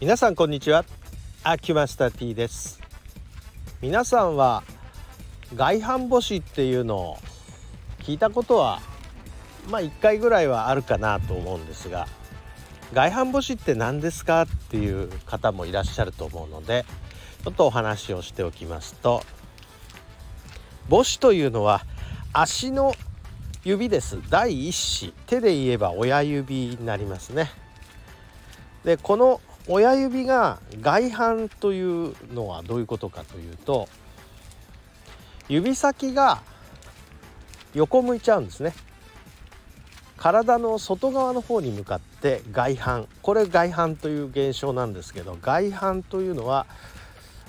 皆さんこんにちは。アキュマスタ T です。皆さんは外反母趾っていうのを聞いたことはまあ1回ぐらいはあるかなと思うんですが外反母趾って何ですかっていう方もいらっしゃると思うのでちょっとお話をしておきますと母趾というのは足の指です。第一子。手で言えば親指になりますね。でこの親指が外反というのはどういうことかというと指先が横向いちゃうんですね。体の外側の方に向かって外反。これ外反という現象なんですけど外反というのは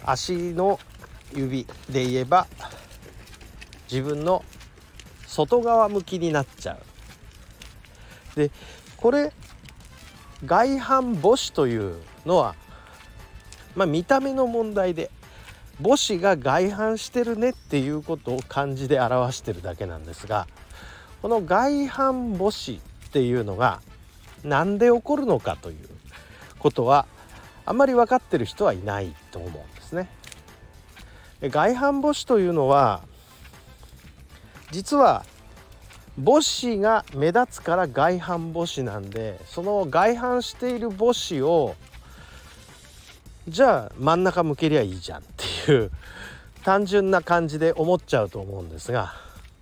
足の指で言えば自分の外側向きになっちゃう。でこれ外反母趾というのはまあ見た目の問題で母趾が外反してるねっていうことを漢字で表してるだけなんですがこの外反母趾っていうのが何で起こるのかということはあんまり分かってる人はいないと思うんですね。外反母趾というのは実は母子が目立つから外反母趾なんでその外反している母子をじゃあ真ん中向けりゃいいじゃんっていう単純な感じで思っちゃうと思うんですが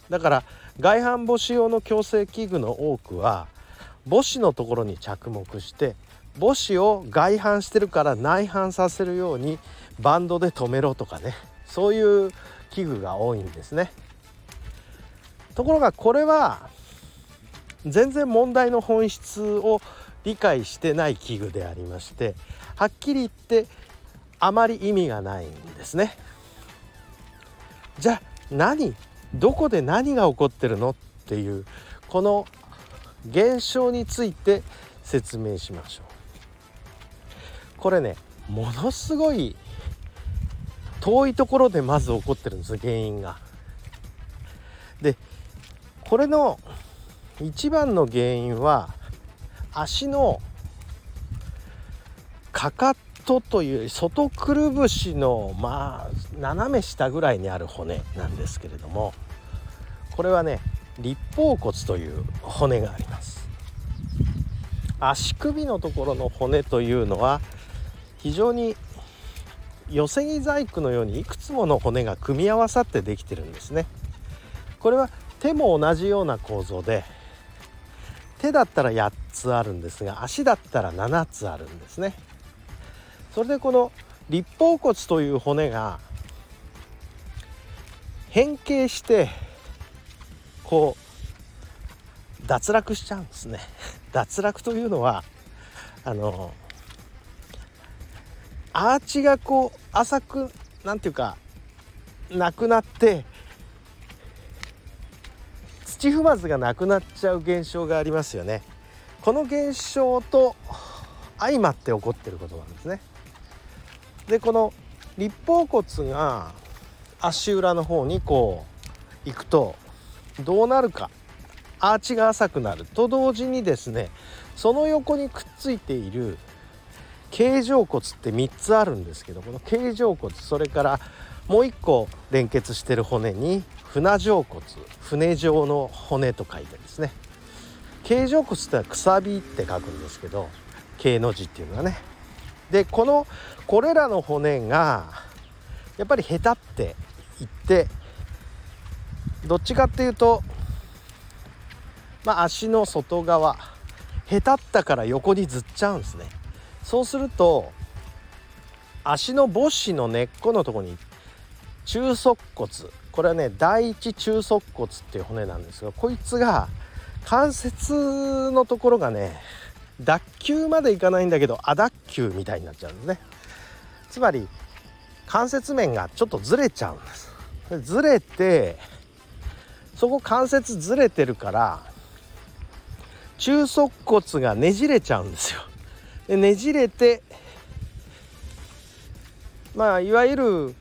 だから外反母趾用の矯正器具の多くは母子のところに着目して母子を外反してるから内反させるようにバンドで留めろとかねそういう器具が多いんですね。ところがこれは全然問題の本質を理解してない器具でありましてはっきり言ってあまり意味がないんですね。じゃあ何どこで何が起こってるのっていうこの現象について説明しましょう。これねものすごい遠いところでまず起こってるんです原因が。でこれの一番の原因は足のかかとという外くるぶしのまあ斜め下ぐらいにある骨なんですけれどもこれはね立方骨という骨があります。足首のところの骨というのは非常に寄せ木細工のようにいくつもの骨が組み合わさってできてるんですね。これは手も同じような構造で手だったら8つあるんですが足だったら7つあるんですね。それでこの立方骨という骨が変形してこう脱落しちゃうんですね。脱落というのはあのアーチがこう浅くなんていうかなくなって土踏まずがなくなっちゃう現象がありますよね。この現象と相まって起こってることなんですね。でこの立方骨が足裏の方にこう行くとどうなるか。アーチが浅くなると同時にですねその横にくっついている形状骨って3つあるんですけどこの形状骨それからもう1個連結してる骨に船状骨船状の骨と書いてですね。形状骨ってのはくさびって書くんですけど形の字っていうのはね。でこのこれらの骨がやっぱりへたっていってどっちかっていうとまあ足の外側へたったから横にずっちゃうんですね。そうすると足の母子の根っこのとこに中足骨これはね第一中足骨っていう骨なんですがこいつが関節のところがね脱臼までいかないんだけど亜脱臼みたいになっちゃうんですね。つまり関節面がちょっとずれちゃうんです。ずれてそこ関節ずれてるから中足骨がねじれちゃうんですよ。でねじれてまあいわゆる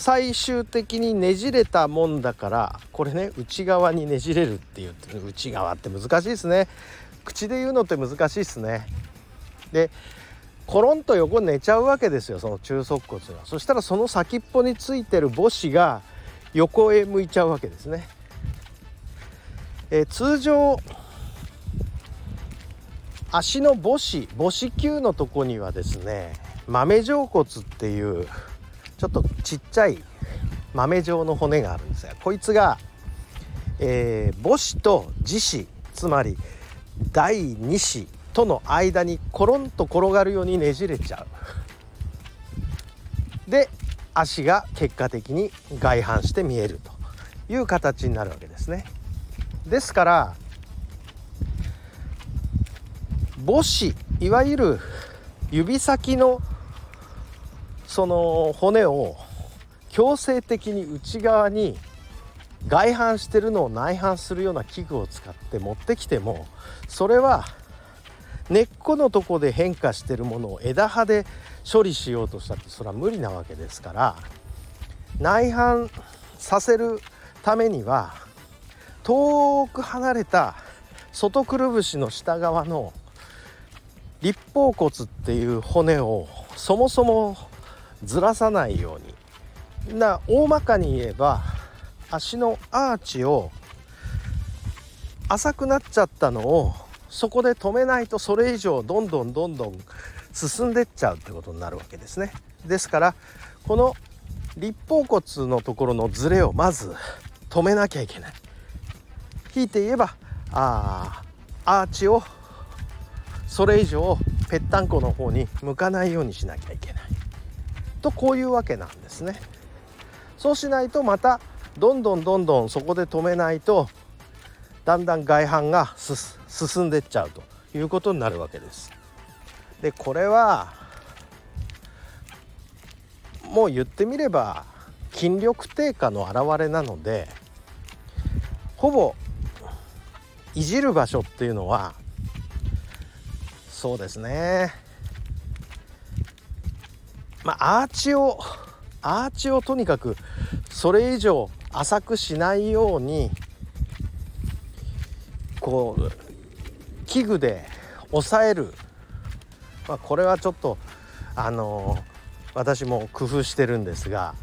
最終的にねじれたもんだからこれね内側にねじれるっていう内側って難しいですね。口で言うのって難しいですね。でコロンと横寝ちゃうわけですよその中足骨が。そしたらその先っぽについてる母子が横へ向いちゃうわけですね、え、通常足の母子母子球のとこにはですね豆状骨っていうちょっとちっちゃい豆状の骨があるんですがこいつが、えー、母子と自子つまり第二子との間にコロンと転がるようにねじれちゃう。で足が結果的に外反して見えるという形になるわけですね。ですから母子いわゆる指先のその骨を強制的に内側に外反してるのを内反するような器具を使って持ってきてもそれは根っこのとこで変化してるものを枝葉で処理しようとしたってそれは無理なわけですから内反させるためには遠く離れた外くるぶしの下側の立方骨っていう骨をそもそもずらさないように。な大まかに言えば足のアーチを浅くなっちゃったのをそこで止めないとそれ以上どんどんどんどん進んでっちゃうってことになるわけですね。ですからこの立方骨のところのズレをまず止めなきゃいけない。引いて言えばあアーチをそれ以上ぺったんこの方に向かないようにしなきゃいけない。とこういうわけなんですねそうしないとまたどんどんどんどんそこで止めないとだんだん外反が進んでっちゃうということになるわけです。でこれはもう言ってみれば筋力低下の表れなのでほぼいじる場所っていうのはそうですねまあアーチをアーチをとにかくそれ以上浅くしないようにこう器具で抑える、まあ、これはちょっとあの私も工夫してるんですが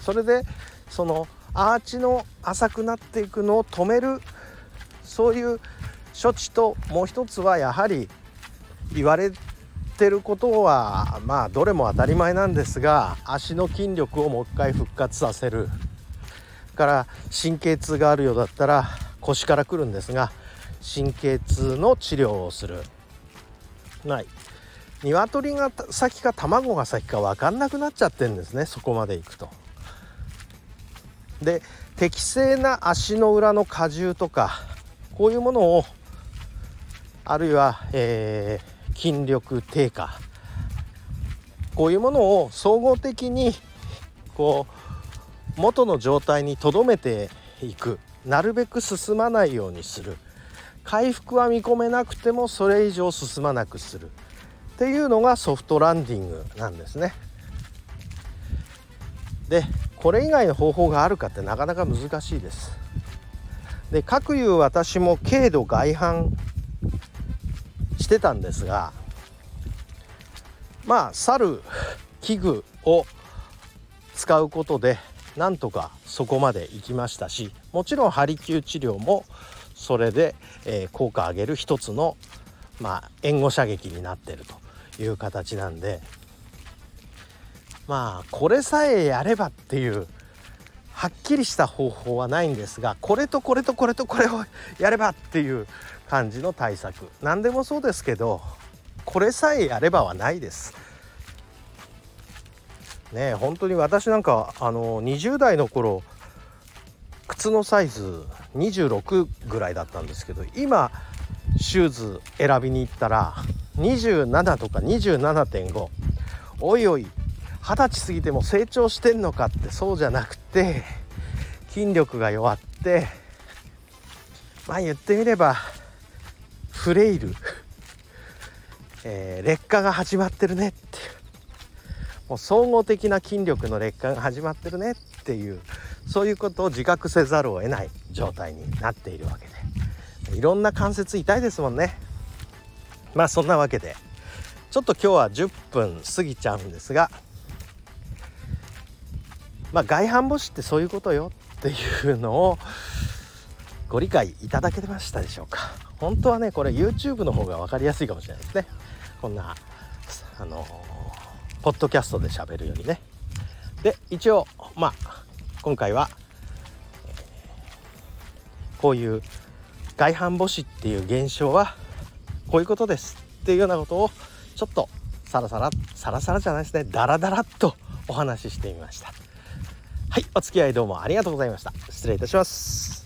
それでそのアーチの浅くなっていくのを止める。そういう処置ともう一つはやはり言われてることはまあどれも当たり前なんですが足の筋力をもう一回復活させる。から神経痛があるようだったら腰からくるんですが神経痛の治療をする。ない。鶏が先か卵が先か分かんなくなっちゃってるんですねそこまでいくと。で適正な足の裏の荷重とかこういうものをあるいは、えー、筋力低下こういうものを総合的にこう元の状態にとどめていくなるべく進まないようにする回復は見込めなくてもそれ以上進まなくするっていうのがソフトランディングなんですね。でこれ以外の方法があるかってなかなか難しいです。で各いう私も軽度外反してたんですがまあ去る器具を使うことでなんとかそこまで行きましたしもちろん針灸治療もそれで、えー、効果上げる一つの、まあ、援護射撃になってるという形なんでまあこれさえやればっていうはっきりした方法はないんですがこれとこれとこれとこれをやればっていう感じの対策何でもそうですけどこれさえやればはないです。ね本当に私なんかあの20代の頃靴のサイズ26ぐらいだったんですけど今シューズ選びに行ったら27とか27.5おいおい二十歳過ぎても成長してんのかってそうじゃなくて筋力が弱ってまあ言ってみればフレイル、えー、劣化が始まってるねっていう。もう総合的な筋力の劣化が始まってるねっていうそういうことを自覚せざるを得ない状態になっているわけで。いろんな関節痛いですもんね。まあそんなわけで、ちょっと今日は10分過ぎちゃうんですがまあ外反母趾ってそういうことよっていうのをご理解いただけましたでしょうか。本当はねこれ YouTube の方が分かりやすいかもしれないですね。こんなあのポッドキャストで喋るよりね。で一応まあ今回はこういう外反母趾っていう現象はこういうことですっていうようなことをちょっとサラサラサラサラじゃないですね。ダラダラっとお話ししてみました。はいお付き合いどうもありがとうございました。失礼いたします。